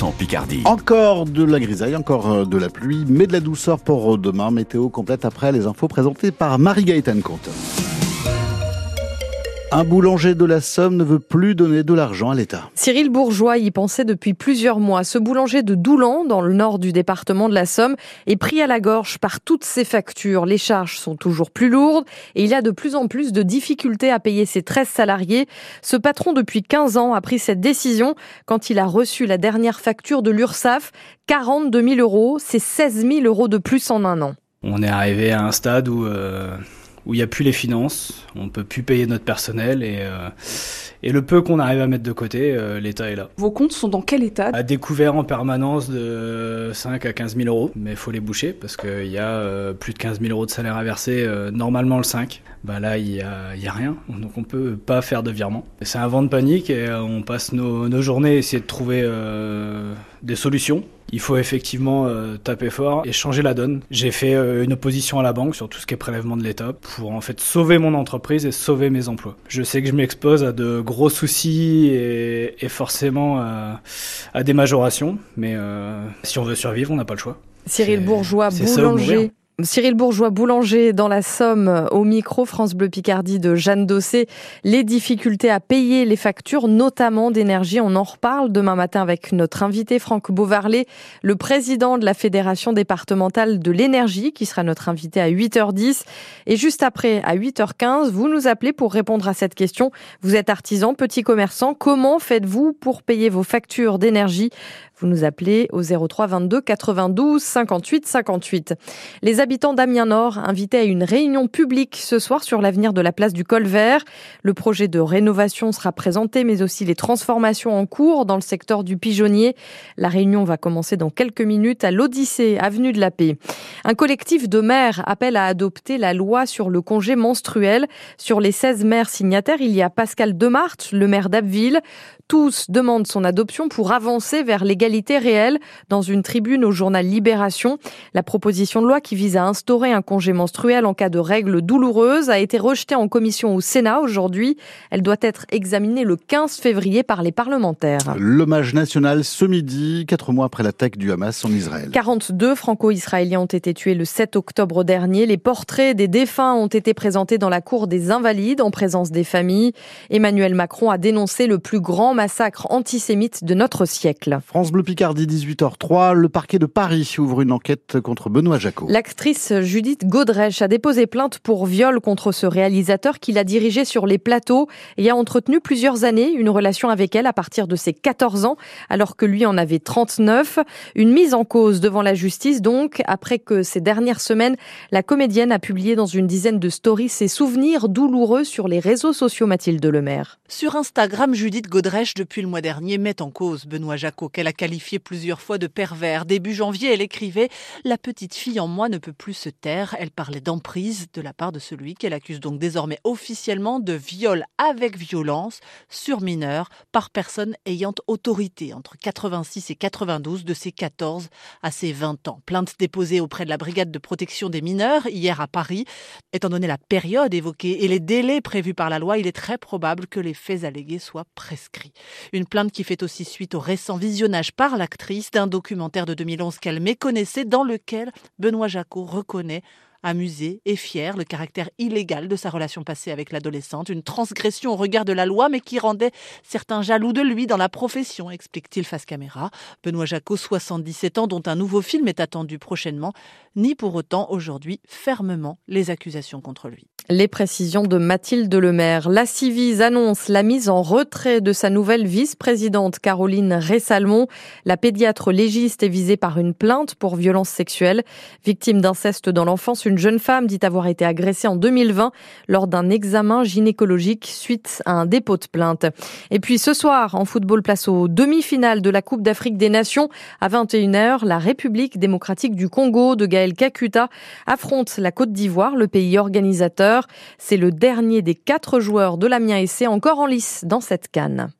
en Picardie. Encore de la grisaille, encore euh, de la pluie, mais de la douceur pour demain. Météo complète après les infos présentées par Marie-Gaëtane Comte. Un boulanger de la Somme ne veut plus donner de l'argent à l'État. Cyril Bourgeois y pensait depuis plusieurs mois. Ce boulanger de Doulan, dans le nord du département de la Somme, est pris à la gorge par toutes ses factures. Les charges sont toujours plus lourdes et il a de plus en plus de difficultés à payer ses 13 salariés. Ce patron, depuis 15 ans, a pris cette décision quand il a reçu la dernière facture de l'URSSAF. 42 000 euros, c'est 16 000 euros de plus en un an. On est arrivé à un stade où... Euh où il n'y a plus les finances, on ne peut plus payer notre personnel et, euh, et le peu qu'on arrive à mettre de côté, euh, l'État est là. Vos comptes sont dans quel état? À découvert en permanence de 5 à 15 000 euros, mais il faut les boucher parce qu'il y a euh, plus de 15 000 euros de salaire à verser, normalement le 5. Bah là, il n'y a, y a, rien, donc on peut pas faire de virement. C'est un vent de panique et on passe nos, nos journées à essayer de trouver des solutions il faut effectivement euh, taper fort et changer la donne. J'ai fait euh, une opposition à la banque sur tout ce qui est prélèvement de l'État pour en fait sauver mon entreprise et sauver mes emplois. Je sais que je m'expose à de gros soucis et, forcément à, des majorations, mais euh, si on veut survivre, on n'a pas le choix. Cyril Bourgeois, boulanger. Cyril Bourgeois, boulanger dans la Somme, au micro France Bleu Picardie de Jeanne Dossé. Les difficultés à payer les factures, notamment d'énergie, on en reparle demain matin avec notre invité Franck Beauvarlet, le président de la Fédération départementale de l'énergie, qui sera notre invité à 8h10. Et juste après, à 8h15, vous nous appelez pour répondre à cette question. Vous êtes artisan, petit commerçant. Comment faites-vous pour payer vos factures d'énergie vous nous appelez au 03 22 92 58 58. Les habitants d'Amiens Nord invités à une réunion publique ce soir sur l'avenir de la place du Col Vert. Le projet de rénovation sera présenté, mais aussi les transformations en cours dans le secteur du pigeonnier. La réunion va commencer dans quelques minutes à l'Odyssée, avenue de la Paix. Un collectif de maires appelle à adopter la loi sur le congé menstruel. Sur les 16 maires signataires, il y a Pascal Demarthe, le maire d'Abbeville. Tous demandent son adoption pour avancer vers l'égalité réelle dans une tribune au journal Libération. La proposition de loi qui vise à instaurer un congé menstruel en cas de règles douloureuses a été rejetée en commission au Sénat aujourd'hui. Elle doit être examinée le 15 février par les parlementaires. L'hommage national ce midi, quatre mois après l'attaque du Hamas en Israël. 42 franco-israéliens ont été tués le 7 octobre dernier. Les portraits des défunts ont été présentés dans la cour des Invalides en présence des familles. Emmanuel Macron a dénoncé le plus grand massacre antisémite de notre siècle. France Bleu Picardie, 18h03. Le parquet de Paris ouvre une enquête contre Benoît Jacot. L'actrice Judith Godrèche a déposé plainte pour viol contre ce réalisateur qui l'a dirigé sur les plateaux et a entretenu plusieurs années une relation avec elle à partir de ses 14 ans, alors que lui en avait 39. Une mise en cause devant la justice donc, après que ces dernières semaines, la comédienne a publié dans une dizaine de stories ses souvenirs douloureux sur les réseaux sociaux Mathilde Lemaire. Sur Instagram, Judith Godrèche, depuis le mois dernier, met en cause Benoît Jacot, qu'elle a qualifié plusieurs fois de pervers. Début janvier, elle écrivait La petite fille en moi ne peut plus se taire. Elle parlait d'emprise de la part de celui qu'elle accuse donc désormais officiellement de viol avec violence sur mineur par personne ayant autorité entre 86 et 92 de ses 14 à ses 20 ans. Plainte déposée auprès de la brigade de protection des mineurs hier à Paris. Étant donné la période évoquée et les délais prévus par la loi, il est très probable que les faits allégués soient prescrits. Une plainte qui fait aussi suite au récent visionnage par l'actrice d'un documentaire de 2011 qu'elle méconnaissait dans lequel Benoît Jacot reconnaît amusé et fier le caractère illégal de sa relation passée avec l'adolescente, une transgression au regard de la loi, mais qui rendait certains jaloux de lui dans la profession, explique-t-il face caméra. Benoît Jacot, 77 ans, dont un nouveau film est attendu prochainement, nie pour autant aujourd'hui fermement les accusations contre lui. Les précisions de Mathilde Lemaire. La Civise annonce la mise en retrait de sa nouvelle vice-présidente Caroline Ressalmon. La pédiatre légiste est visée par une plainte pour violence sexuelle. Victime d'inceste dans l'enfance, une jeune femme dit avoir été agressée en 2020 lors d'un examen gynécologique suite à un dépôt de plainte. Et puis ce soir, en football, place aux demi-finales de la Coupe d'Afrique des Nations. À 21h, la République démocratique du Congo de Gaël Kakuta affronte la Côte d'Ivoire, le pays organisateur. C'est le dernier des quatre joueurs de l'Amiens SC encore en lice dans cette canne.